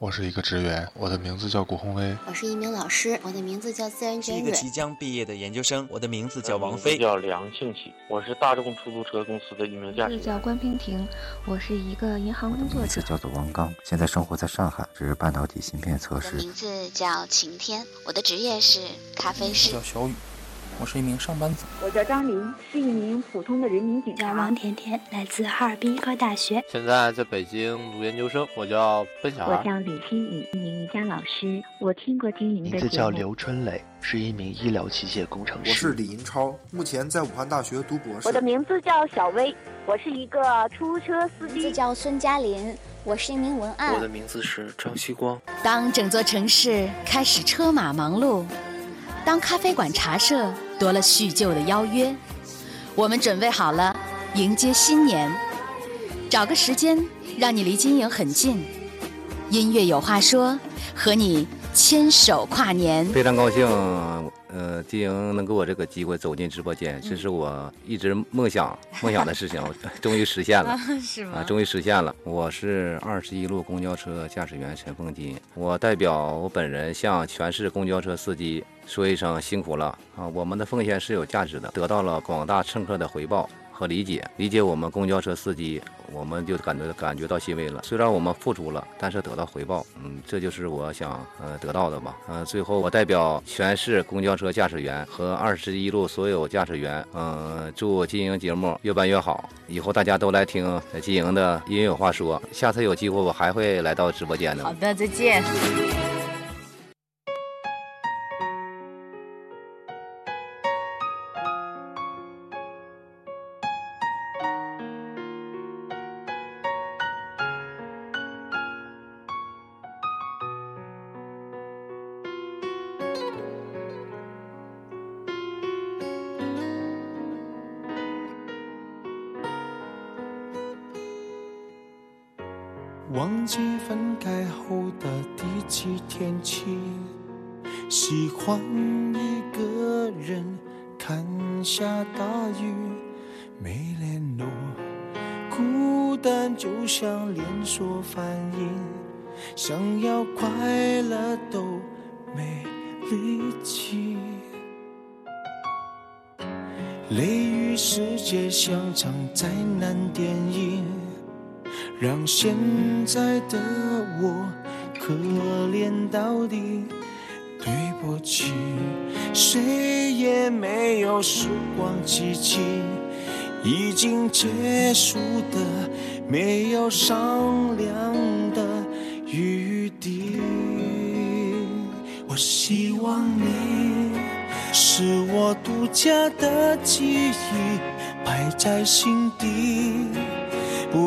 我是一个职员，我的名字叫谷鸿威。我是一名老师，我的名字叫自然卷是一个即将毕业的研究生，我的名字叫王菲。叫梁庆喜，我是大众出租车公司的一名驾驶员。叫关平婷，我是一个银行工作者。名字叫做王刚，现在生活在上海，是半导体芯片测试。名字叫晴天，我的职业是咖啡师。叫小雨。我是一名上班族，我叫张琳，是一名普通的人民警察。叫王甜甜，来自哈尔滨医科大学，现在在北京读研究生。我叫奔小孩。我叫李新宇，一名瑜伽老师。我听过经营的名字叫刘春磊，是一名医疗器械工程师。我是李银超，目前在武汉大学读博士。我的名字叫小薇，我是一个出租车司机。名字叫孙嘉林，我是一名文案。我的名字是张希光。当整座城市开始车马忙碌，当咖啡馆茶社。多了叙旧的邀约，我们准备好了迎接新年。找个时间，让你离金营很近。音乐有话说，和你牵手跨年。非常高兴，呃，金营能给我这个机会走进直播间，这是我一直梦想梦想的事情，终于实现了，是吗？啊，终于实现了。我是二十一路公交车驾驶员陈凤金，我代表我本人向全市公交车司机。说一声辛苦了啊！我们的奉献是有价值的，得到了广大乘客的回报和理解，理解我们公交车司机，我们就感觉感觉到欣慰了。虽然我们付出了，但是得到回报，嗯，这就是我想呃得到的吧。嗯，最后我代表全市公交车驾驶员和二十一路所有驾驶员，嗯，祝金营节目越办越好，以后大家都来听金营的音乐有话说。下次有机会我还会来到直播间的。好的，再见。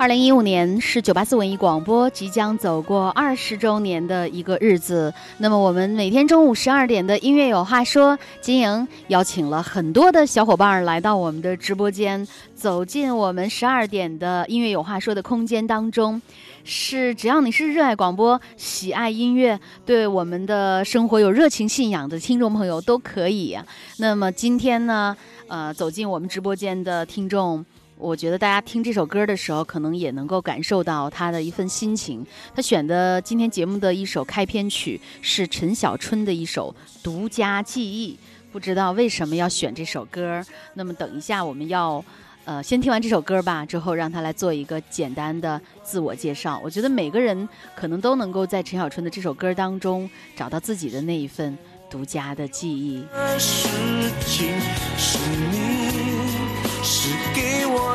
二零一五年是九八四文艺广播即将走过二十周年的一个日子。那么，我们每天中午十二点的音乐有话说，金莹邀请了很多的小伙伴来到我们的直播间，走进我们十二点的音乐有话说的空间当中。是，只要你是热爱广播、喜爱音乐、对我们的生活有热情信仰的听众朋友都可以。那么今天呢，呃，走进我们直播间的听众。我觉得大家听这首歌的时候，可能也能够感受到他的一份心情。他选的今天节目的一首开篇曲是陈小春的一首《独家记忆》，不知道为什么要选这首歌。那么等一下我们要，呃，先听完这首歌吧，之后让他来做一个简单的自我介绍。我觉得每个人可能都能够在陈小春的这首歌当中找到自己的那一份独家的记忆。事情是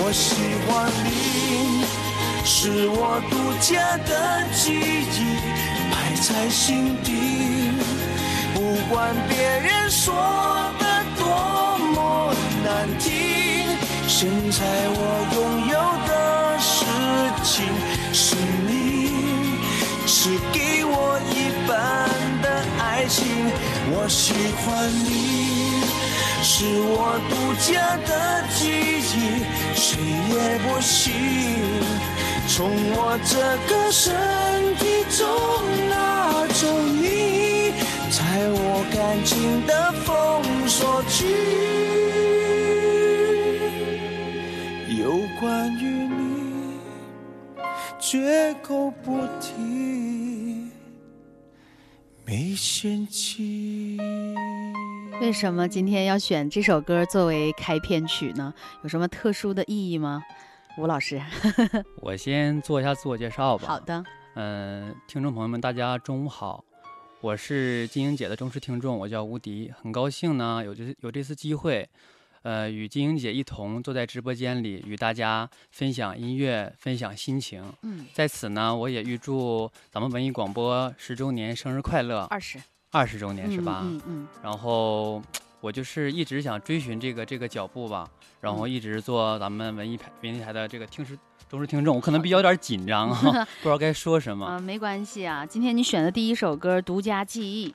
我喜欢你，是我独家的记忆，埋在心底。不管别人说的多么难听，现在我拥有的事情是你是给我一半的爱情。我喜欢你，是我独家的记忆，谁也不行从我这个身体中拿走你，在我感情的封锁区，有关于你，绝口不提，没嫌弃。为什么今天要选这首歌作为开篇曲呢？有什么特殊的意义吗？吴老师，我先做一下自我介绍吧。好的。嗯，听众朋友们，大家中午好，我是金英姐的忠实听众，我叫吴迪，很高兴呢有这有这次机会，呃，与金英姐一同坐在直播间里，与大家分享音乐，分享心情。嗯，在此呢，我也预祝咱们文艺广播十周年生日快乐。二十。二十周年是吧？嗯嗯。然后我就是一直想追寻这个这个脚步吧，然后一直做咱们文艺台文艺台的这个听实忠实听众。我可能比较有点紧张啊，不知道该说什么。啊，没关系啊。今天你选的第一首歌《独家记忆》，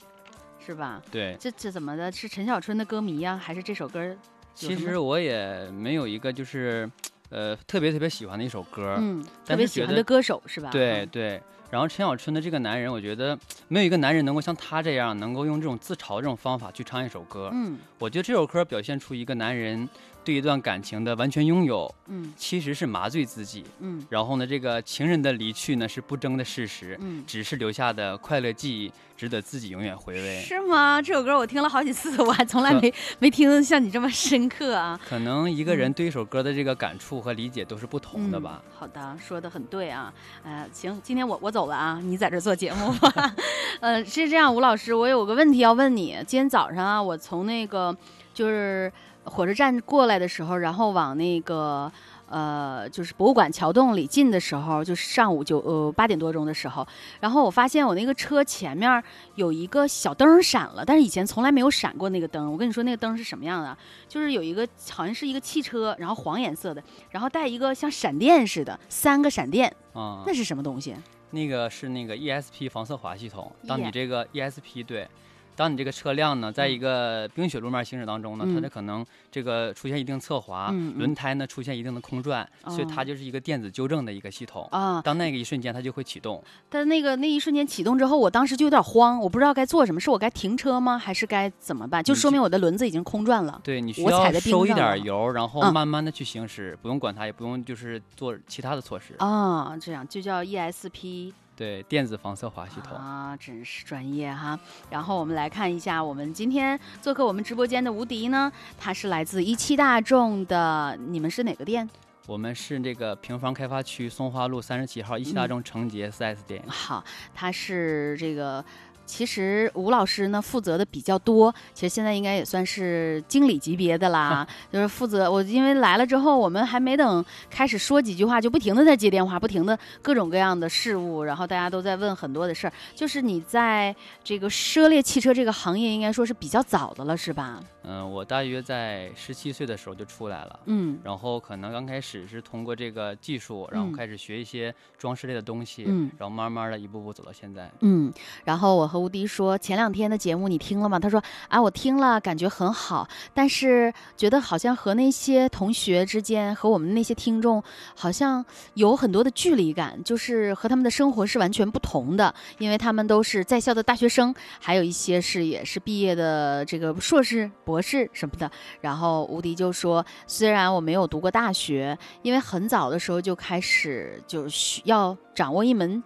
是吧？对。这这怎么的？是陈小春的歌迷呀，还是这首歌？其实我也没有一个就是呃特别特别喜欢的一首歌，嗯，特别喜欢的歌手是吧？对对。然后陈小春的这个男人，我觉得没有一个男人能够像他这样，能够用这种自嘲这种方法去唱一首歌。嗯，我觉得这首歌表现出一个男人对一段感情的完全拥有。嗯，其实是麻醉自己。嗯，然后呢，这个情人的离去呢是不争的事实。嗯，只是留下的快乐记忆，值得自己永远回味。是吗？这首歌我听了好几次，我还从来没没听像你这么深刻啊。可能一个人对一首歌的这个感触和理解都是不同的吧。好的，说的很对啊。呃，行，今天我我走了啊，你在这做节目吧。呃，是这样，吴老师，我有个问题要问你。今天早上啊，我从那个就是火车站过来的时候，然后往那个呃，就是博物馆桥洞里进的时候，就是上午九呃八点多钟的时候，然后我发现我那个车前面有一个小灯闪了，但是以前从来没有闪过那个灯。我跟你说，那个灯是什么样的？就是有一个好像是一个汽车，然后黄颜色的，然后带一个像闪电似的三个闪电啊，那是什么东西？那个是那个 ESP 防侧滑系统。当你 E 这个 ESP 对，当你这个车辆呢，在一个冰雪路面行驶当中呢，嗯它这可能这个出现一定侧滑，轮胎呢出现一定的空转，所以哦它就是一个电子纠正的一个系统啊当那个一瞬间，它就会启动。但那个那一瞬间启动之后，我当时就有点慌，我不知道该做什么，是我该停车吗？还是该怎么办？就说明我的轮子已经空转了。对你需要收一点油，然后嗯慢慢的去行驶，不用管它，也不用就是做其他的措施。啊，这样就叫 ESP 对，电子防侧滑系统。啊，真是专业哈。然后我们来看一下，我们今天做客我们直播间的吴迪呢，他是来自一汽大众的，你们是哪个店？我们是这个平房开发区松花路三十七号一汽大嗯众成杰 4S 店。好，他是这个。其实吴老师呢负责的比较多，其实现在应该也算是经理级别的啦，就是负责我因为来了之后，我们还没等开始说几句话，就不停的在接电话，不停的各种各样的事物，然后大家都在问很多的事儿。就是你在这个涉猎汽车这个行业，应该说是比较早的了，是吧？嗯，我大约在十七岁的时候就出来了，嗯然后可能刚开始是通过这个技术，然后嗯开始学一些装饰类的东西，嗯然后慢慢的一步步走到现在。嗯，然后我和吴迪说：“前两天的节目你听了吗？”他说：“啊，我听了，感觉很好，但是觉得好像和那些同学之间，和我们那些听众，好像有很多的距离感，就是和他们的生活是完全不同的，因为他们都是在校的大学生，还有一些是也是毕业的这个硕士、博士什么的。”然后吴迪就说：“虽然我没有读过大学，因为很早的时候就开始就需要掌握一门。”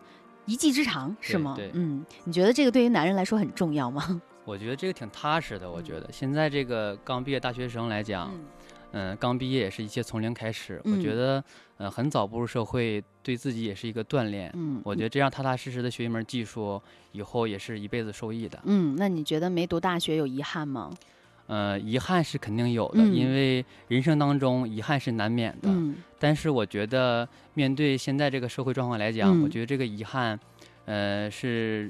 一技之长是吗？对嗯，你觉得这个对于男人来说很重要吗？我觉得这个挺踏实的。我觉得现在这个刚毕业大学生来讲，嗯，刚毕业也是一切从零开始。我觉得，呃，很早步入社会，对自己也是一个锻炼。嗯，我觉得这样踏踏实实的学一门技术，以后也是一辈子受益的。嗯，那你觉得没读大学有遗憾吗？呃，遗憾是肯定有的，因为人生当中遗憾是难免的。嗯，但是我觉得面对现在这个社会状况来讲，我觉得这个遗憾，呃，是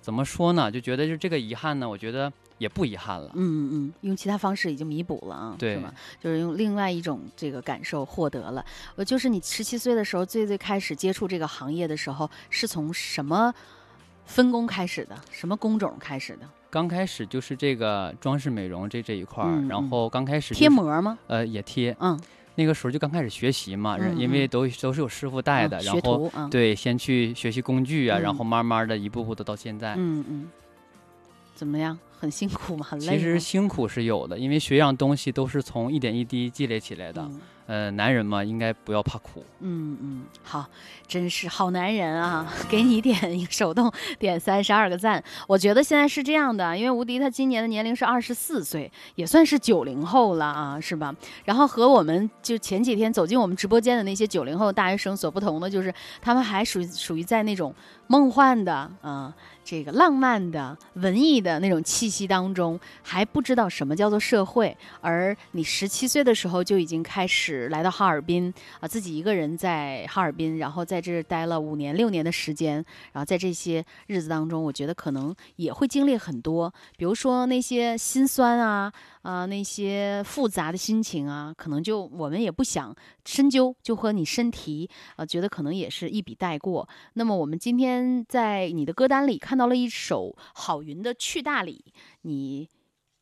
怎么说呢？就觉得就这个遗憾呢，我觉得也不遗憾了。嗯嗯嗯，用其他方式已经弥补了啊，对吗？就是用另外一种这个感受获得了。我就是你十七岁的时候，最最开始接触这个行业的时候，是从什么分工开始的？什么工种开始的？刚开始就是这个装饰美容这这一块儿，然后刚开始贴膜吗？呃，也贴。嗯，那个时候就刚开始学习嘛，因为都都是有师傅带的，然后对，先去学习工具啊，然后慢慢的一步步的到现在。嗯嗯。怎么样？很辛苦嘛？很累。其实辛苦是有的，因为学样东西都是从一点一滴积累起来的。呃，男人嘛，应该不要怕苦。嗯嗯，好，真是好男人啊！给你点手动点三十二个赞。我觉得现在是这样的，因为吴迪他今年的年龄是二十四岁，也算是九零后了啊，是吧？然后和我们就前几天走进我们直播间的那些九零后大学生所不同的，就是他们还属于属于在那种梦幻的啊。这个浪漫的、文艺的那种气息当中，还不知道什么叫做社会。而你十七岁的时候就已经开始来到哈尔滨啊，自己一个人在哈尔滨，然后在这待了五年、六年的时间。然后在这些日子当中，我觉得可能也会经历很多，比如说那些心酸啊。啊，那些复杂的心情啊，可能就我们也不想深究，就和你深提，呃，觉得可能也是一笔带过。那么我们今天在你的歌单里看到了一首郝云的《去大理》，你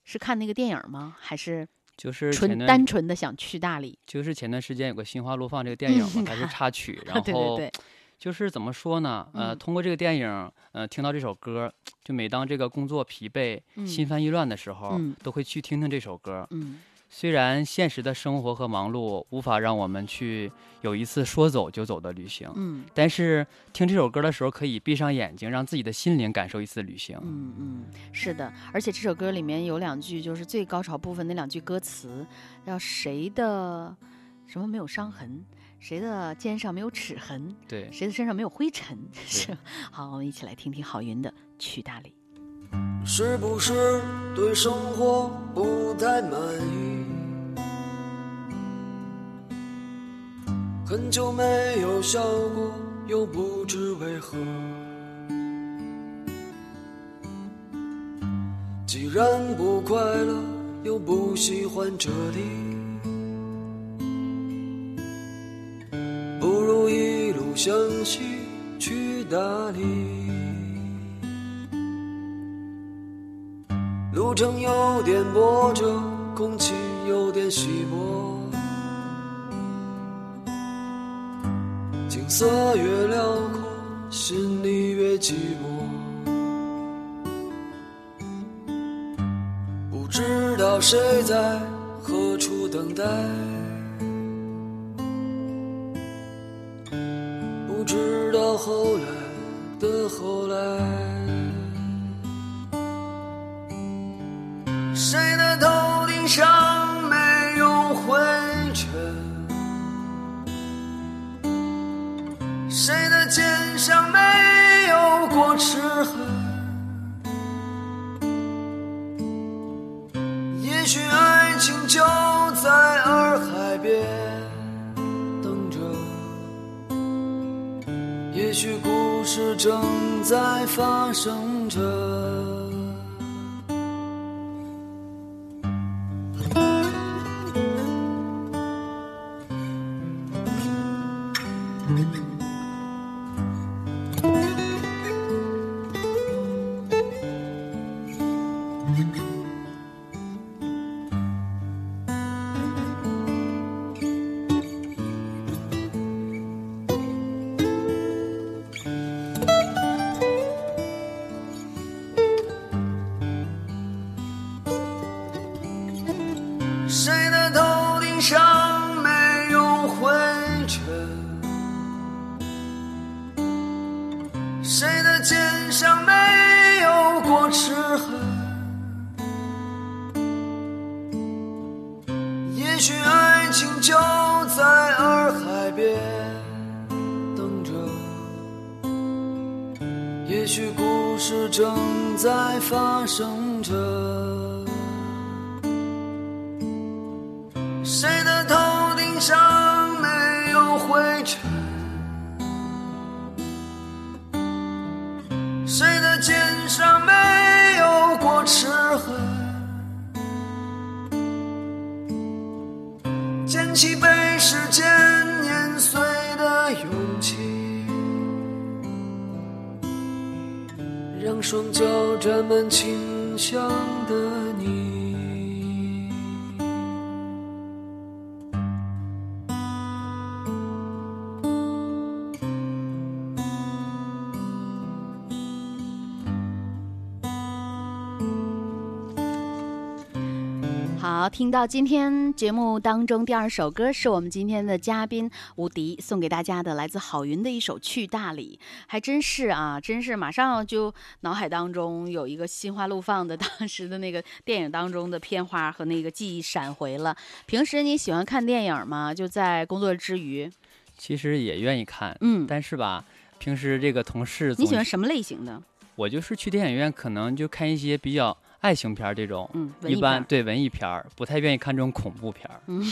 是看那个电影吗？还是就是纯单纯的想去大理？就是前段时间有个《心花怒放》这个电影嘛，它是插曲，然后对对对。就是怎么说呢？呃，通过这个电影，呃，听到这首歌，就每当这个工作疲惫、心烦意乱的时候，都会去听听这首歌。嗯，虽然现实的生活和忙碌无法让我们去有一次说走就走的旅行，嗯，但是听这首歌的时候，可以闭上眼睛，让自己的心灵感受一次旅行。嗯嗯，是的，而且这首歌里面有两句，就是最高潮部分那两句歌词，叫谁的什么没有伤痕。谁的肩上没有齿痕？对，谁的身上没有灰尘？是。好，我们一起来听听郝云的《去大理》。是不是对生活不太满意？很久没有笑过，又不知为何。既然不快乐，又不喜欢这里。向西去大理，路程有点波折，空气有点稀薄，景色越辽阔，心里越寂寞。不知道谁在何处等待。后来的后来，也许故事正在发生着。的你。好，听到今天节目当中第二首歌是我们今天的嘉宾吴迪送给大家的，来自郝云的一首《去大理》，还真是啊，真是马上就脑海当中有一个心花怒放的当时的那个电影当中的片花和那个记忆闪回了。平时你喜欢看电影吗？就在工作之余，其实也愿意看，嗯，但是吧，平时这个同事你喜欢什么类型的？我就是去电影院，可能就看一些比较。爱情片这种，嗯，一般对文艺片儿不太愿意看这种恐怖片儿。嗯，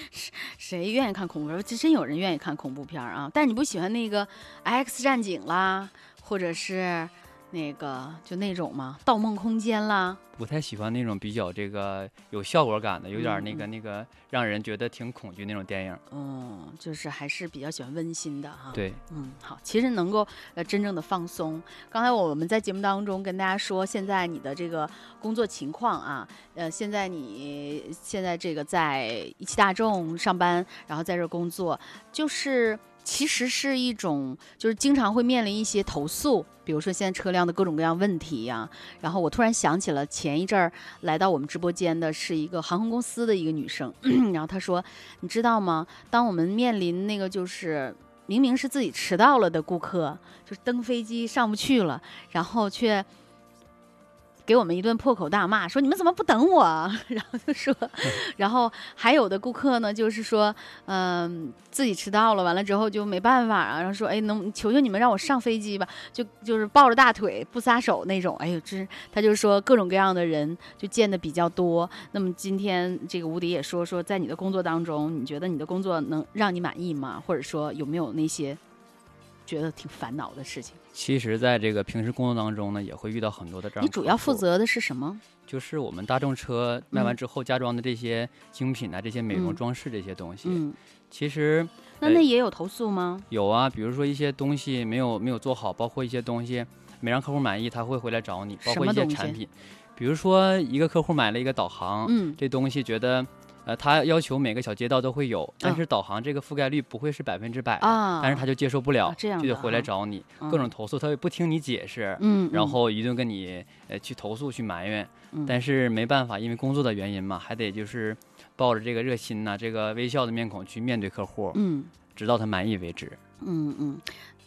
谁愿意看恐怖片？这真有人愿意看恐怖片啊！但是你不喜欢那个《X 战警》啦，或者是那个就那种嘛？《盗梦空间》啦。不太喜欢那种比较这个有效果感的，有点那个嗯那个让人觉得挺恐惧那种电影。嗯，就是还是比较喜欢温馨的哈。对，嗯，好，其实能够呃真正的放松。刚才我们在节目当中跟大家说，现在你的这个工作情况啊，呃，现在你现在这个在一汽大众上班，然后在这工作，就是。其实是一种，就是经常会面临一些投诉，比如说现在车辆的各种各样问题呀、啊。然后我突然想起了前一阵儿来到我们直播间的是一个航空公司的一个女生，然后她说：“你知道吗？当我们面临那个就是明明是自己迟到了的顾客，就是登飞机上不去了，然后却。”给我们一顿破口大骂，说你们怎么不等我？然后就说，然后还有的顾客呢，就是说，嗯、呃，自己迟到了，完了之后就没办法啊，然后说，哎，能求求你们让我上飞机吧？就就是抱着大腿不撒手那种。哎呦，这他就说各种各样的人就见的比较多。那么今天这个吴迪也说说，在你的工作当中，你觉得你的工作能让你满意吗？或者说有没有那些觉得挺烦恼的事情？其实，在这个平时工作当中呢，也会遇到很多的这样。你主要负责的是什么？就是我们大众车卖完之后加装的这些精品啊，这些美容嗯装饰这些东西。嗯，其实那那也有投诉吗？有啊，比如说一些东西没有没有做好，包括一些东西没让客户满意，他会回来找你，包括一些产品。比如说一个客户买了一个导航，嗯，这东西觉得。呃，他要求每个小街道都会有，但哦是导航这个覆盖率不会是百分之百，啊但是他就接受不了，啊这样就得回来啊找你，嗯。各种投诉，他也不听你解释，嗯嗯。然后一顿跟你呃去投诉去埋怨，嗯。但是没办法，因为工作的原因嘛，还得就是抱着这个热心呐、这个微笑的面孔去面对客户，嗯。直到他满意为止。嗯嗯，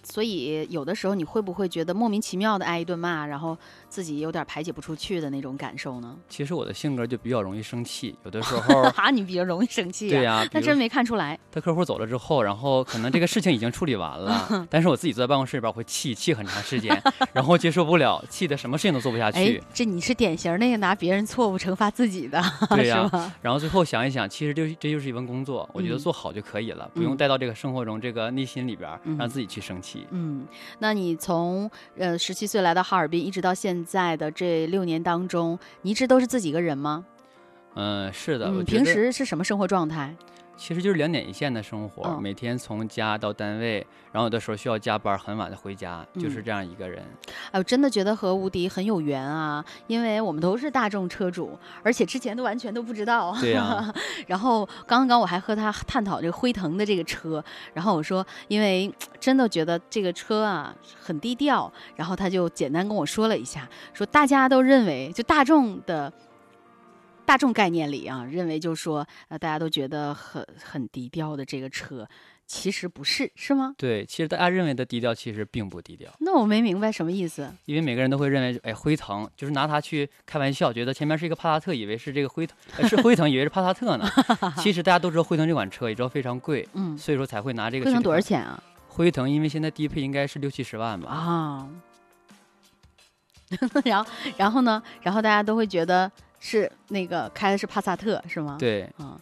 所以有的时候你会不会觉得莫名其妙的挨一顿骂，然后自己有点排解不出去的那种感受呢？其实我的性格就比较容易生气，有的时 候啊，你比较容易生气、啊，对呀、比如那真没看出来。他客户走了之后，然后可能这个事情已经处理完了，但是我自己坐在办公室里边会气气很长时间，然后接受不了，气的什么事情都做不下哎去。，这你是典型那个拿别人错误惩罚自己的，对呀？然后最后想一想，其实就这就是一份工作，我觉得嗯做好就可以了，不嗯用带到这个生活中这个内心里边，嗯让自己去生气。嗯，那你从呃十七岁来到哈尔滨，一直到现在的这六年当中，你一直都是自己一个人吗？嗯，是的，我嗯，平时是什么生活状态？其实就是两点一线的生活，嗯每天从家到单位，然后有的时候需要加班，很晚的回家，就是嗯这样一个人。哎，我真的觉得和无敌很有缘啊，因为我们都是大众车主，而且之前都完全都不知道。对呀 然后刚刚我还和他探讨这个辉腾的这个车，然后我说，因为真的觉得这个车啊很低调，然后他就简单跟我说了一下，说大家都认为就大众的。大众概念里啊，认为就是说，呃，大家都觉得很很低调的这个车，其实不是，是吗？对，其实大家认为的低调，其实并不低调。那我没明白什么意思。因为每个人都会认为，哎，辉腾就是拿它去开玩笑，觉得前面是一个帕萨特，以为是这个辉腾，是辉腾，以为是帕萨特呢。其实大家都知道辉腾这款车，也知道非常贵，嗯，所以说才会拿这个。辉腾多少钱啊？辉腾因为现在低配应该是六七十万吧。啊。然后，然后呢？然后大家都会觉得。是那个开的是帕萨特是吗？对，嗯，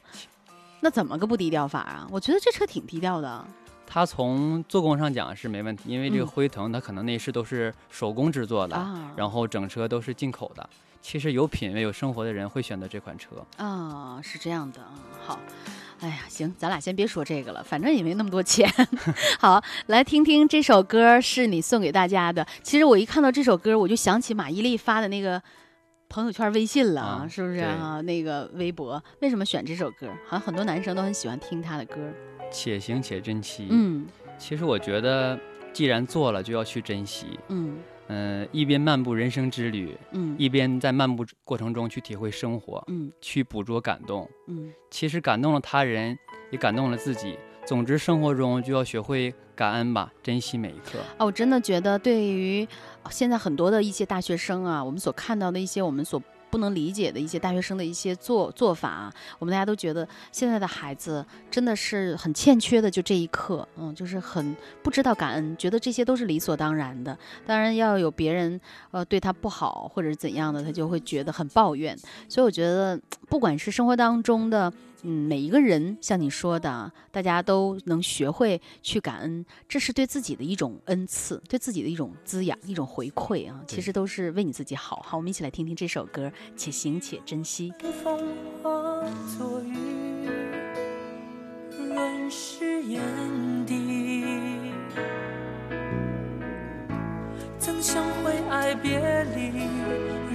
那怎么个不低调法啊？我觉得这车挺低调的。它从做工上讲是没问题，因为这个辉腾它可能内饰都是手工制作的，然后整车都是进口的。其实有品位、有生活的人会选择这款车啊，是这样的啊。好，哎呀，行，咱俩先别说这个了，反正也没那么多钱。好，来听听这首歌是你送给大家的。其实我一看到这首歌，我就想起马伊琍发的那个。朋友圈、微信了，是不是啊？那个微博，为什么选这首歌？好像很多男生都很喜欢听他的歌。且行且珍惜。嗯，其实我觉得，既然做了，就要去珍惜。嗯嗯，一边漫步人生之旅，嗯，一边在漫步过程中去体会生活，嗯，去捕捉感动，嗯，其实感动了他人，也感动了自己。总之，生活中就要学会感恩吧，珍惜每一刻。啊，我真的觉得，对于现在很多的一些大学生啊，我们所看到的一些我们所。不能理解的一些大学生的一些做做法，我们大家都觉得现在的孩子真的是很欠缺的，就这一刻，嗯，就是很不知道感恩，觉得这些都是理所当然的。当然要有别人呃对他不好或者是怎样的，他就会觉得很抱怨。所以我觉得，不管是生活当中的。嗯，每一个人像你说的，大家都能学会去感恩，这是对自己的一种恩赐，对自己的一种滋养，一种回馈啊。其实都是为你自己好。好，我们一起来听听这首歌，《且行且珍惜》。曾相会爱别离，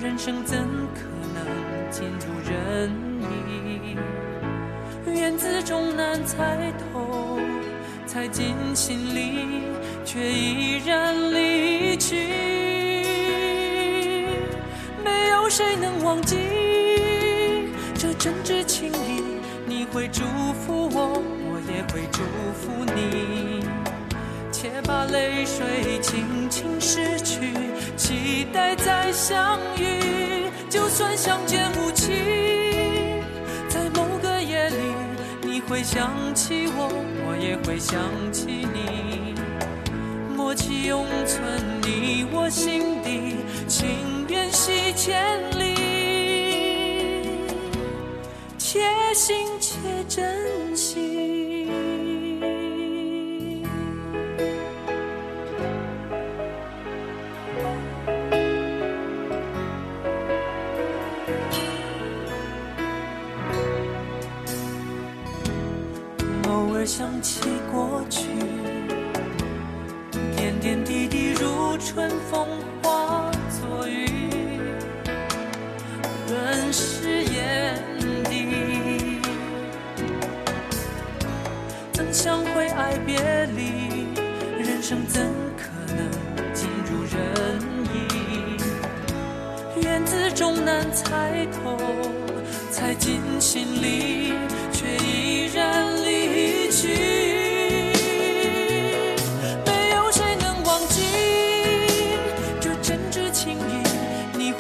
人生怎可能尽如人意？缘字终难猜透，猜进心里，却依然离去。没有谁能忘记这真挚情谊，你会祝福我，我也会祝福你。且把泪水轻轻拭去，期待再相遇。就算相见无期。会想起我，我也会想起你，默契永存你我心底，情缘系千里，且行且珍惜。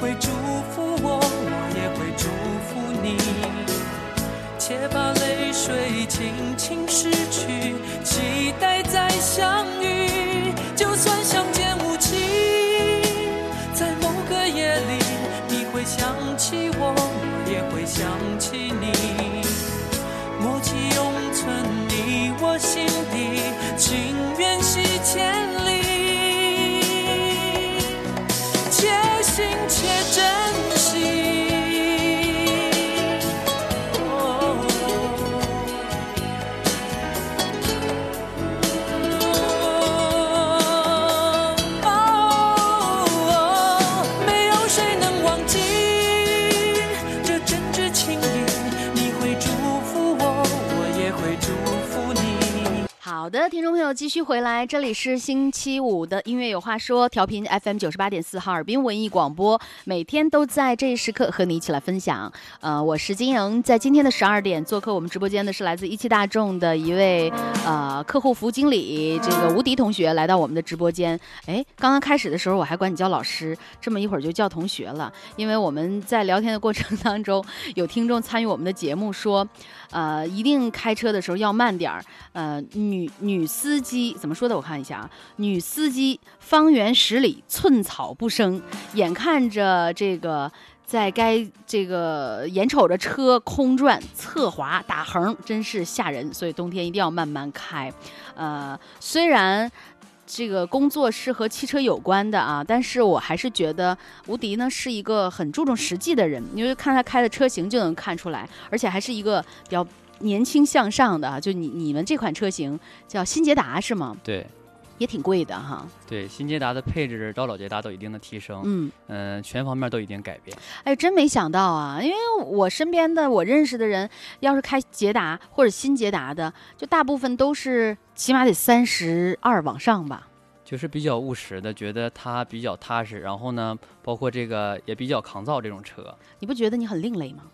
会祝福我，我也会祝福你。且把泪水轻轻拭去，期待再相遇。就算相见无期，在某个夜里，你会想起我，我也会想起你。默契永存你我心底，情缘系千好的，听众朋友，继续回来，这里是星期五的音乐有话说，调频 FM 九十八点四，哈尔滨文艺广播，每天都在这一时刻和你一起来分享。呃，我是金莹，在今天的十二点做客我们直播间的是来自一汽大众的一位呃客户服务经理，这个吴迪同学来到我们的直播间。哎，刚刚开始的时候我还管你叫老师，这么一会儿就叫同学了，因为我们在聊天的过程当中，有听众参与我们的节目说，呃，一定开车的时候要慢点儿，呃，女。女司机怎么说的？我看一下啊，女司机方圆十里寸草不生，眼看着这个在该这个眼瞅着车空转侧滑打横，真是吓人。所以冬天一定要慢慢开。呃，虽然这个工作是和汽车有关的啊，但是我还是觉得吴迪呢是一个很注重实际的人，因为看他开的车型就能看出来，而且还是一个比较。年轻向上的啊就你你们这款车型叫新捷达是吗？对，也挺贵的哈。对，新捷达的配置到老捷达都有一定的提升，嗯嗯，全方面都有一定改变。哎，真没想到啊，因为我身边的我认识的人，要是开捷达或者新捷达的，就大部分都是起码得三十二往上吧。就是比较务实的，觉得它比较踏实，然后呢，包括这个也比较抗造这种车。你不觉得你很另类吗？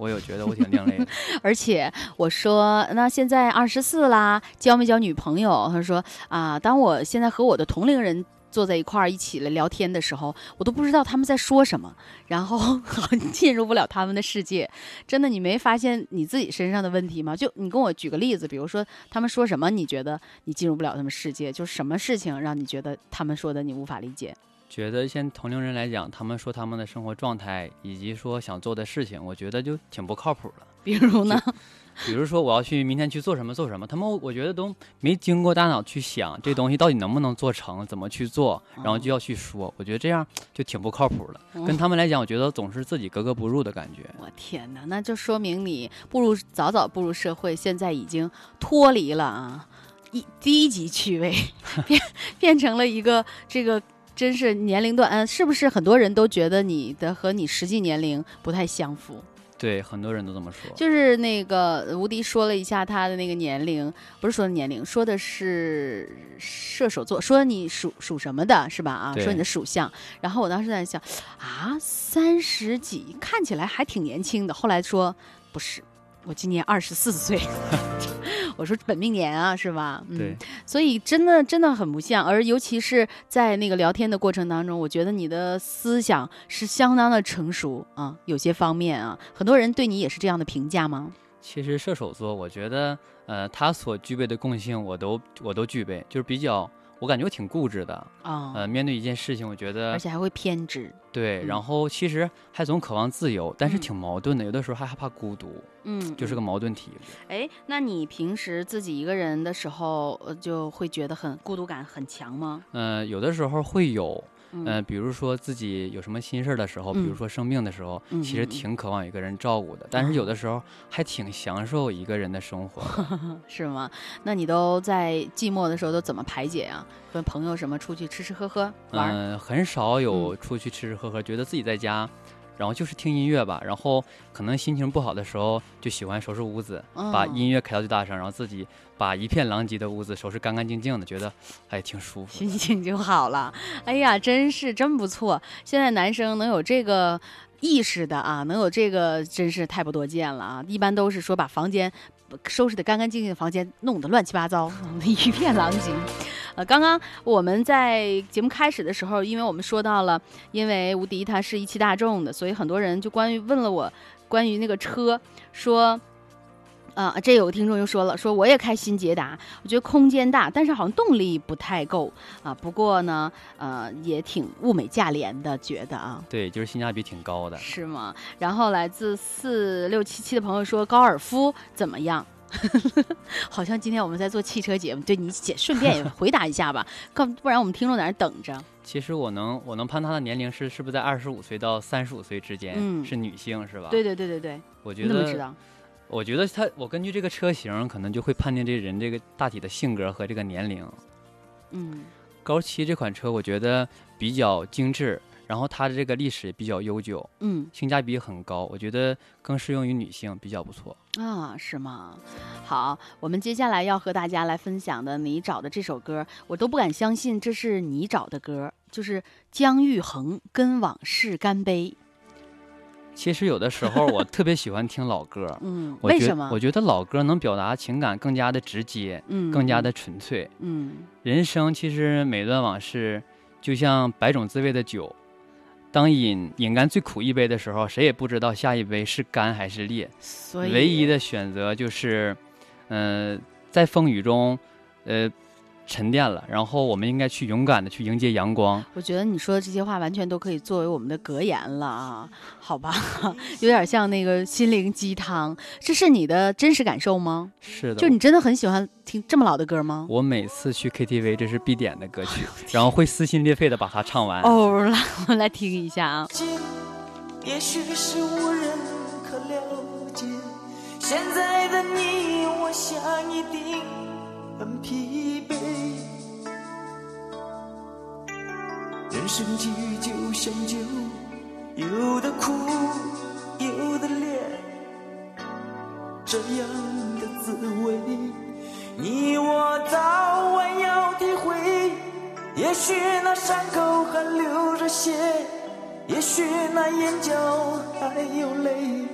我有觉得我挺另类，而且我说那现在二十四啦，交没交女朋友？他说啊，当我现在和我的同龄人坐在一块儿一起来聊天的时候，我都不知道他们在说什么，然后 进入不了他们的世界。真的，你没发现你自己身上的问题吗？就你跟我举个例子，比如说他们说什么，你觉得你进入不了他们世界？就什么事情让你觉得他们说的你无法理解？觉得现同龄人来讲，他们说他们的生活状态以及说想做的事情，我觉得就挺不靠谱的。比如呢？比如说我要去明天去做什么做什么，他们我觉得都没经过大脑去想这东西到底能不能做成，怎么去做，然后就要去说，我觉得这样就挺不靠谱的。跟他们来讲，我觉得总是自己格格不入的感觉。我天哪，那就说明你步入早早步入社会，现在已经脱离了啊一低级趣味，变变成了一个这个。真是年龄段，嗯，是不是很多人都觉得你的和你实际年龄不太相符？对，很多人都这么说。就是那个吴迪说了一下他的那个年龄，不是说年龄，说的是射手座，说你属属什么的，是吧？啊，说你的属相。然后我当时在想，啊，三十几，看起来还挺年轻的。后来说不是。我今年二十四岁，我说本命年啊，是吧？对，所以真的真的很不像，而尤其是在那个聊天的过程当中，我觉得你的思想是相当的成熟啊，有些方面啊，很多人对你也是这样的评价吗？其实射手座，我觉得呃，他所具备的共性，我都我都具备，就是比较。我感觉我挺固执的啊，呃，面对一件事情，我觉得而且还会偏执。对，然后其实还总渴望自由，但是挺矛盾的，有的时候还害怕孤独，嗯，就是个矛盾体。哎，那你平时自己一个人的时候，呃，就会觉得很孤独感很强吗？嗯，有的时候会有。嗯，比如说自己有什么心事儿的时候，比如说生病的时候，其实挺渴望一个人照顾的。但是有的时候还挺享受一个人的生活，是吗？那你都在寂寞的时候都怎么排解呀？跟朋友什么出去吃吃喝喝玩？嗯，很少有出去吃吃喝喝，觉得自己在家。然后就是听音乐吧，然后可能心情不好的时候，就喜欢收拾屋子，把音乐开到最大声，然后自己把一片狼藉的屋子收拾干干净净的，觉得还挺舒服，心情就好了。哎呀，真是真不错！现在男生能有这个意识的啊，能有这个真是太不多见了啊！一般都是说把房间收拾的干干净净的，房间弄得乱七八糟，一片狼藉。呃，刚刚我们在节目开始的时候，因为我们说到了，因为吴迪他是一汽大众的，所以很多人就关于问了我关于那个车，说，啊，这有个听众又说了，说我也开新捷达，我觉得空间大，但是好像动力不太够啊。不过呢，呃，也挺物美价廉的，觉得啊，对，就是性价比挺高的，是吗？然后来自四六七七的朋友说，高尔夫怎么样？好像今天我们在做汽车节目，对你姐顺便也回答一下吧，不不然我们听众在那等着。其实我能我能判她的年龄是是不是在二十五岁到三十五岁之间？嗯，是女性是吧？对对对对对。我觉得。怎么知道？我觉得他，我根据这个车型，可能就会判定这人这个大体的性格和这个年龄。嗯。高七这款车，我觉得比较精致。然后它的这个历史也比较悠久，嗯，性价比很高，我觉得更适用于女性，比较不错啊，是吗？好，我们接下来要和大家来分享的你找的这首歌，我都不敢相信这是你找的歌，就是姜育恒《跟往事干杯》。其实有的时候我特别喜欢听老歌，嗯，为什么？我觉得老歌能表达情感更加的直接，嗯，更加的纯粹，嗯。人生其实每段往事就像百种滋味的酒，当饮饮干最苦一杯的时候，谁也不知道下一杯是干还是烈，所以唯一的选择就是，嗯、呃，在风雨中，呃。沉淀了，然后我们应该去勇敢的去迎接阳光。我觉得你说的这些话完全都可以作为我们的格言了啊，好吧，有点像那个心灵鸡汤。这是你的真实感受吗？是的，就你真的很喜欢听这么老的歌吗？我每次去 KTV，这是必点的歌曲，然后会撕心裂肺的把它唱完。哦，来，我们来听一下啊。也许是无人可了解，现在的你，我想一定。很疲杯，人生际遇就像酒，有的苦，有的烈，这样的滋味，你我早晚要体会。也许那伤口还流着血，也许那眼角还有泪，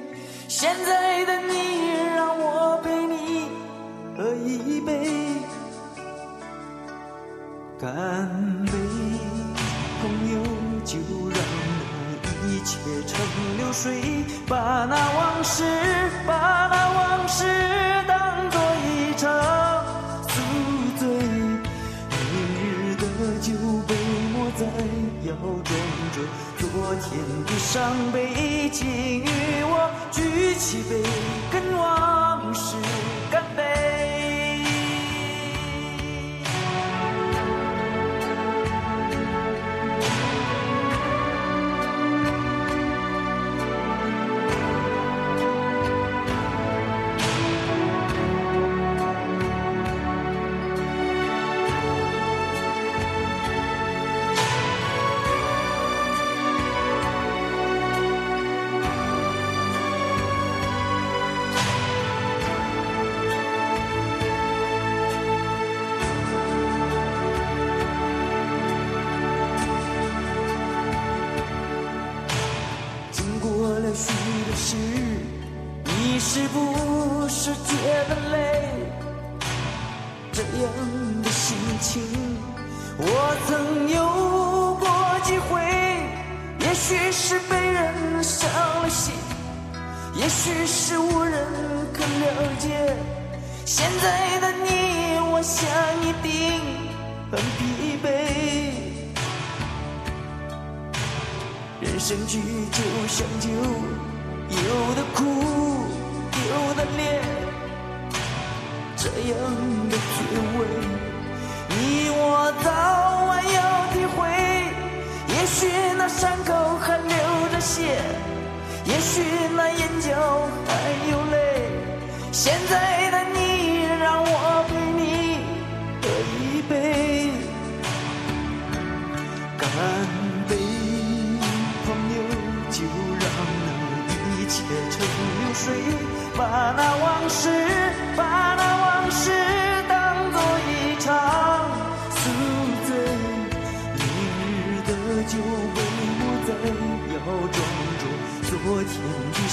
现在的你让我陪你喝一杯。干杯，朋友，就让那一切成流水，把那往事，把那往事当作一场宿醉。明日的酒被抹在腰，装着昨天的伤悲。请与我举起杯，跟往事干杯。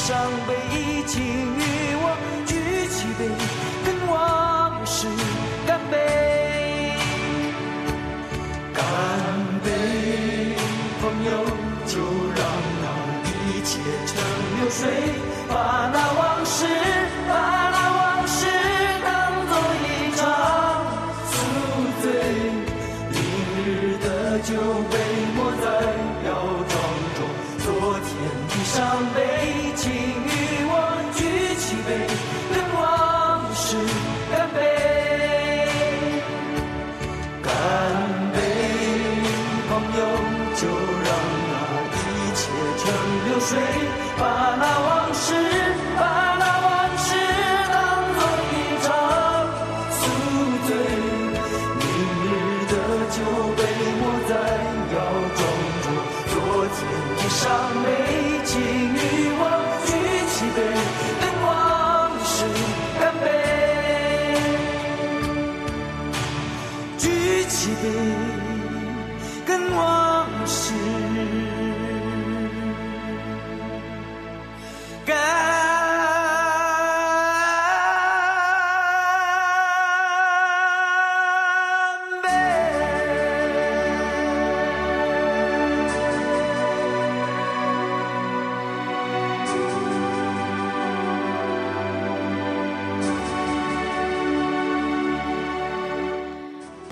伤悲。已经与我举起杯，跟往事干杯。干杯，朋友，就让那一切成流水。把那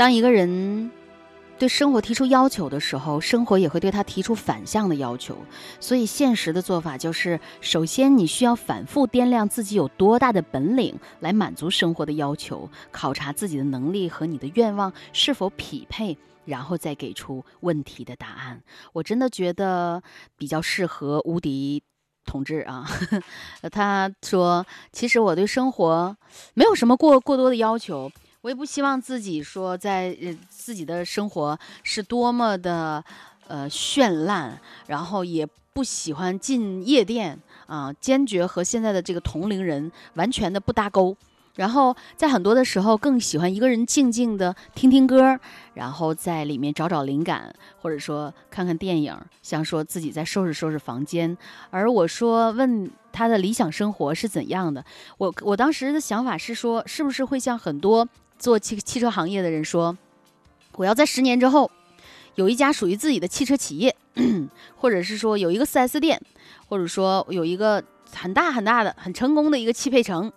当一个人对生活提出要求的时候，生活也会对他提出反向的要求。所以，现实的做法就是：首先，你需要反复掂量自己有多大的本领来满足生活的要求，考察自己的能力和你的愿望是否匹配，然后再给出问题的答案。我真的觉得比较适合无敌同志啊。他说：“其实我对生活没有什么过过多的要求。”我也不希望自己说在自己的生活是多么的呃绚烂，然后也不喜欢进夜店啊，坚决和现在的这个同龄人完全的不搭钩。然后在很多的时候，更喜欢一个人静静的听听歌，然后在里面找找灵感，或者说看看电影，像说自己在收拾收拾房间。而我说问他的理想生活是怎样的，我我当时的想法是说，是不是会像很多。做汽汽车行业的人说：“我要在十年之后有一家属于自己的汽车企业，或者是说有一个 4S 店，或者说有一个很大很大的、很成功的一个汽配城。”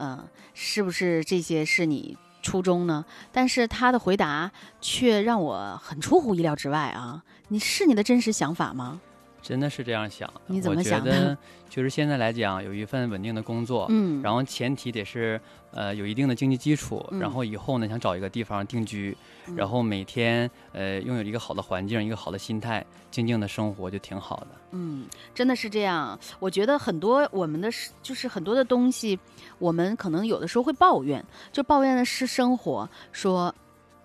嗯，是不是这些是你初衷呢？但是他的回答却让我很出乎意料之外啊！你是你的真实想法吗？真的是这样想？你怎么想的？就是现在来讲，有一份稳定的工作，嗯，然后前提得是，呃，有一定的经济基础，然后以后呢，想找一个地方定居，然后每天，呃，拥有一个好的环境，一个好的心态，静静的生活就挺好的。嗯，真的是这样。我觉得很多我们的，就是很多的东西，我们可能有的时候会抱怨，就抱怨的是生活，说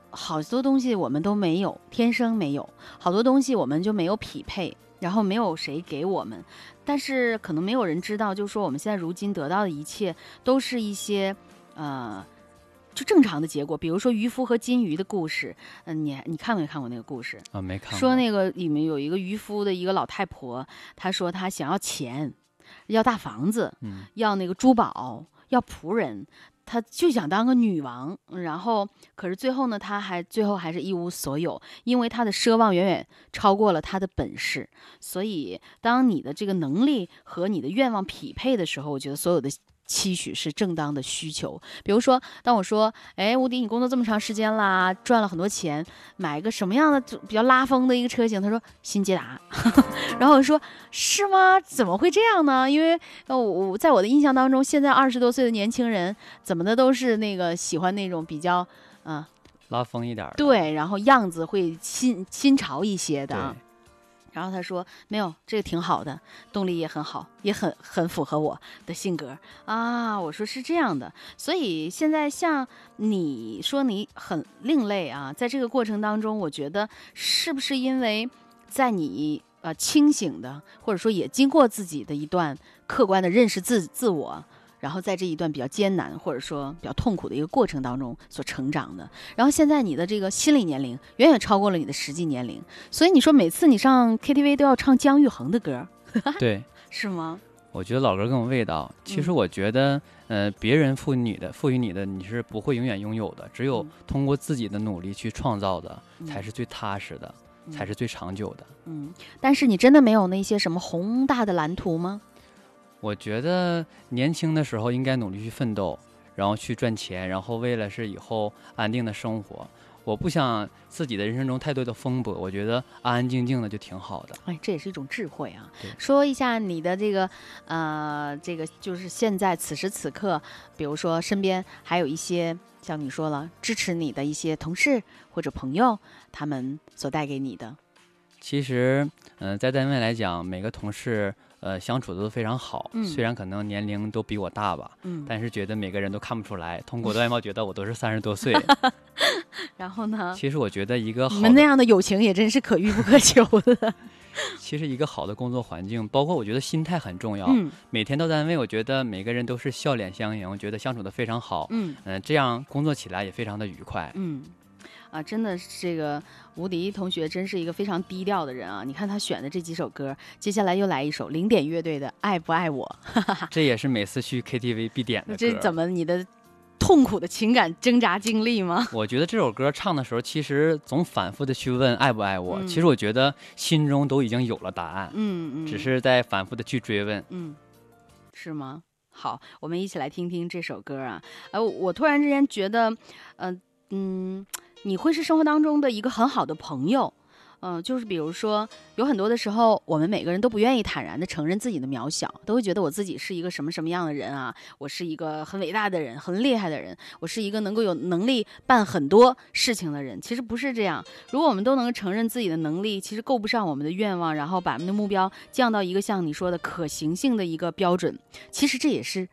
好多东西我们都没有，天生没有，好多东西我们就没有匹配。然后没有谁给我们，但是可能没有人知道，就是说我们现在如今得到的一切，都是一些，呃，就正常的结果。比如说渔夫和金鱼的故事，嗯，你你看没看过那个故事啊？没看。说那个里面有一个渔夫的一个老太婆，她说她想要钱，要大房子，嗯要那个珠宝，要仆人。她就想当个女王，然后可是最后呢，她还最后还是一无所有，因为她的奢望远远超过了他的本事。所以，当你的这个能力和你的愿望匹配的时候，我觉得所有的。期许是正当的需求，比如说，当我说，哎，吴迪，你工作这么长时间啦，赚了很多钱，买个什么样的比较拉风的一个车型？他说新捷达，然后我说是吗？怎么会这样呢？因为呃，我在我的印象当中，现在二十多岁的年轻人怎么的都是那个喜欢那种比较嗯拉风一点，对，然后样子会新新潮一些的。然后他说：“没有，这个挺好的，动力也很好，也很很符合我的性格啊。”我说是这样的，所以现在像你说你很另类啊，在这个过程当中，我觉得是不是因为在你呃清醒的，或者说也经过自己的一段客观的认识自自我。然后在这一段比较艰难或者说比较痛苦的一个过程当中所成长的，然后现在你的这个心理年龄远远超过了你的实际年龄，所以你说每次你上 KTV 都要唱姜育恒的歌，对，是吗？我觉得老歌更有味道。其实我觉得，呃，别人赋予你的，赋予你的，你是不会永远拥有的。只有通过自己的努力去创造的，才是最踏实的，才是最长久的。嗯，但是你真的没有那些什么宏大的蓝图吗？我觉得年轻的时候应该努力去奋斗，然后去赚钱，然后为了是以后安定的生活。我不想自己的人生中太多的风波，我觉得安安静静的就挺好的。哎，这也是一种智慧啊。说一下你的这个，呃，这个就是现在此时此刻，比如说身边还有一些像你说了支持你的一些同事或者朋友，他们所带给你的。其实，嗯，在单位来讲，每个同事。呃，相处的都非常好，虽然可能年龄都比我大吧，嗯，但是觉得每个人都看不出来，通过外貌觉得我都是三十多岁。然后呢？其实我觉得一个你们那样的友情也真是可遇不可求的。其实一个好的工作环境，包括我觉得心态很重要。嗯，每天到单位，我觉得每个人都是笑脸相迎，我觉得相处的非常好。嗯嗯，这样工作起来也非常的愉快。嗯。啊，真的是这个吴迪同学真是一个非常低调的人啊！你看他选的这几首歌，接下来又来一首零点乐队的《爱不爱我》，这也是每次去 KTV 必点的。这怎么你的痛苦的情感挣扎经历吗？我觉得这首歌唱的时候，其实总反复的去问爱不爱我，其实我觉得心中都已经有了答案，嗯嗯，只是在反复的去追问，嗯，是吗？好，我们一起来听听这首歌啊！呃，我突然之间觉得，嗯嗯。你会是生活当中的一个很好的朋友，嗯，就是比如说，有很多的时候，我们每个人都不愿意坦然的承认自己的渺小，都会觉得我自己是一个什么什么样的人啊，我是一个很伟大的人，很厉害的人，我是一个能够有能力办很多事情的人。其实不是这样，如果我们都能承认自己的能力，其实够不上我们的愿望，然后把我们的目标降到一个像你说的可行性的一个标准，其实这也是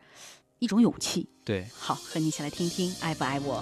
一种勇气。对，好，和你一起来听听爱不爱我。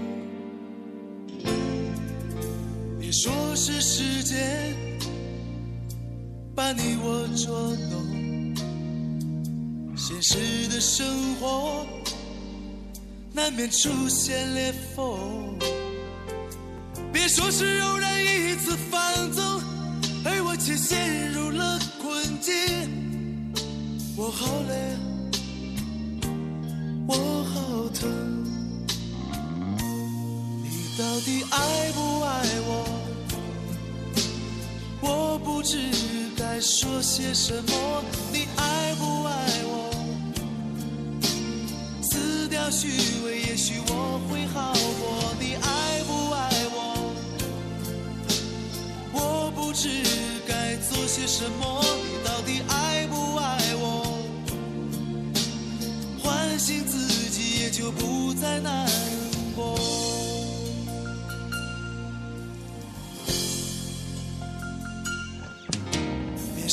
别说是时间把你我捉弄，现实的生活难免出现裂缝。别说是偶然一次放纵，而我却陷入了困境。我好累，我好疼。你到底爱不爱我？不知该说些什么。你爱不爱我？撕掉虚伪，也许我会好过。你爱不爱我？我不知该做些什么。你到底爱不爱我？唤醒自己，也就不再难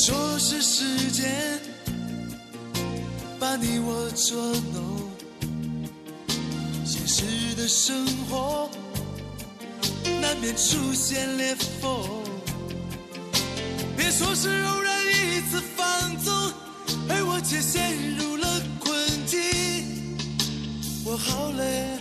说是时间把你我捉弄，现实的生活难免出现裂缝。别说是偶然一次放纵，而我却陷入了困境。我好累。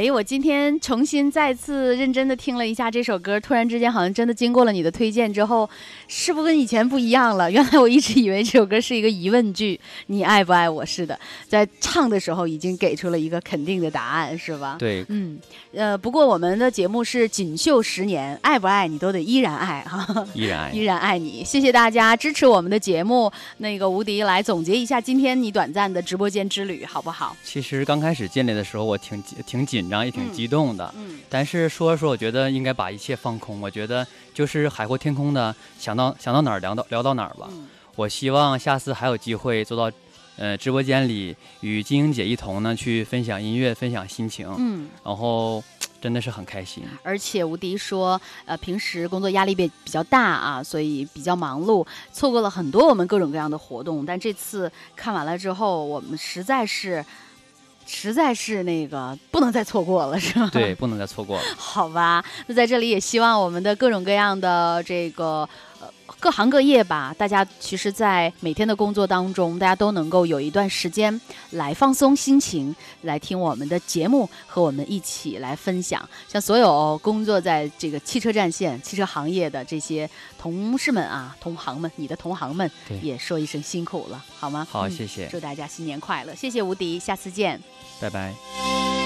哎，我今天重新再次认真的听了一下这首歌，突然之间好像真的经过了你的推荐之后，是不是跟以前不一样了？原来我一直以为这首歌是一个疑问句，你爱不爱我？是的，在唱的时候已经给出了一个肯定的答案，是吧？对，嗯，呃，不过我们的节目是锦绣十年，爱不爱你都得依然爱哈，依然爱，依然爱你。谢谢大家支持我们的节目。那个吴迪来总结一下今天你短暂的直播间之旅，好不好？其实刚开始进来的时候，我挺挺紧。张也挺激动的，嗯，但是说说，我觉得应该把一切放空。我觉得就是海阔天空的，想到想到哪儿聊到聊到哪儿吧。我希望下次还有机会坐到，呃，直播间里与金英姐一同呢去分享音乐，分享心情。嗯，然后真的是很开心。而且吴迪说，呃，平时工作压力比比较大啊，所以比较忙碌，错过了很多我们各种各样的活动。但这次看完了之后，我们实在是。实在是那个不能再错过了，是吗？对，不能再错过了。好吧，那在这里也希望我们的各种各样的这个呃各行各业吧，大家其实，在每天的工作当中，大家都能够有一段时间来放松心情，来听我们的节目，和我们一起来分享。像所有工作在这个汽车战线、汽车行业的这些同事们啊、同行们，你的同行们，也说一声辛苦了，好吗？好，谢谢。祝大家新年快乐！谢谢吴迪，下次见。拜拜。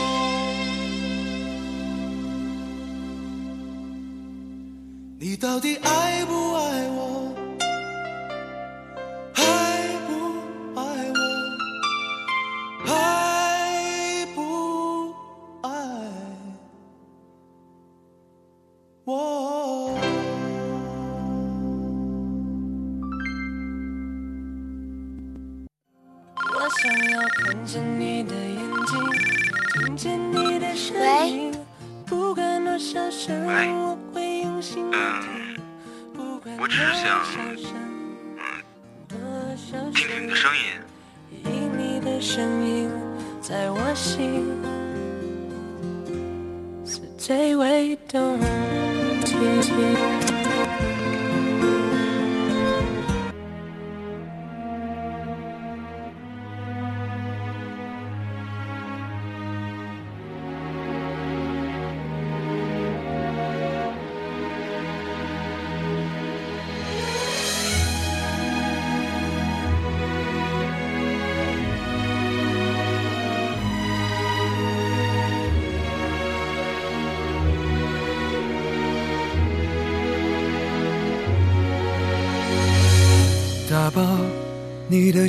你到底爱不爱我？谁为动听。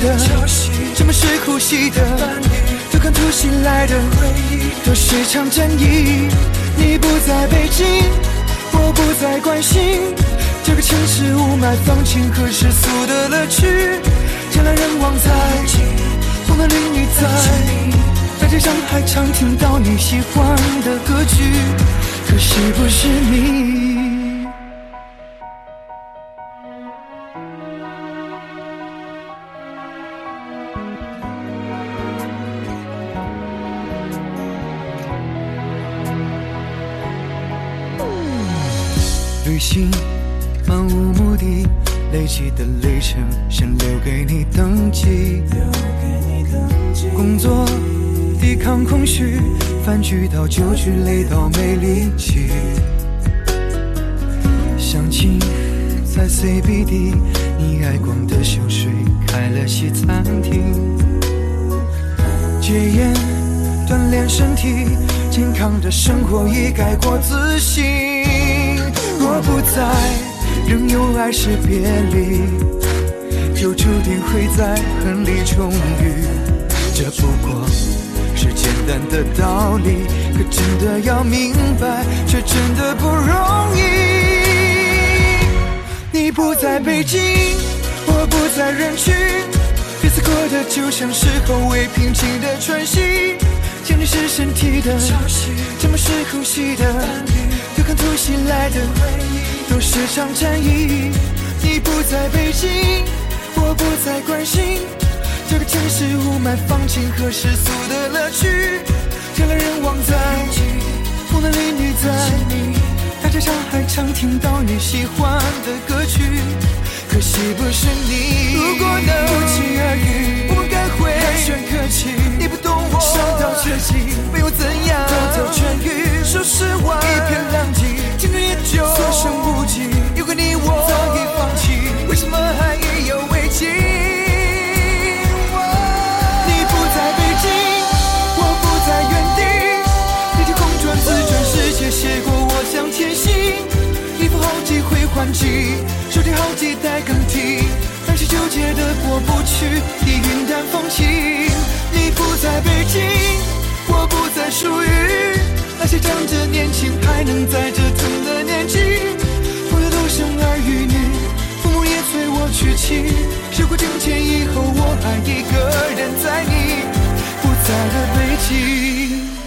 的潮汐，什么是呼吸的伴侣？都看突袭来的回忆，都是场战役。你不在北京，我不再关心这个城市雾霾、放晴和世俗的乐趣。人来人往在，风的淋雨在，在街上还常听到你喜欢的歌曲，可是不是你？旅行漫无目的，累积的里程想留给你登记。工作抵抗空虚，饭局到酒局累到没力气。相亲在 CBD，你爱逛的秀水开了西餐厅。戒烟锻炼身体，健康的生活已改过自新。若不在，仍有爱是别离，就注定会在恨里重遇。这不过是简单的道理，可真的要明白，却真的不容易。你不在北京，我不在人群，彼此过得就像是后未平静的喘息。想你是身体的潮汐，沉默是呼吸的伴侣。对抗突袭来的回忆，都是场战役。你不在北京，我不再关心这个城市雾霾、放晴和世俗的乐趣。人来人往在，风的淋雨在，大街上还常听到你喜欢的歌曲，可惜不是你。如果能不期而遇，我们该会寒暄客气。你不懂我，伤到绝境，没有怎样，偷偷痊愈。说实话，一片狼藉，青春也就所剩无几。有个你，我早已放弃，为什么还意犹未尽？你不在北京，我不在原地，你天空转自转，世界写过我向前行。衣服好几回换季，手提好几代更替，那些纠结的过不去，已云淡风轻。你不在北京，我不再属于那些仗着年轻还能在折腾的年纪。朋友都生儿育女，父母也催我娶妻。时过境迁以后，我还一个人在你不在的北京。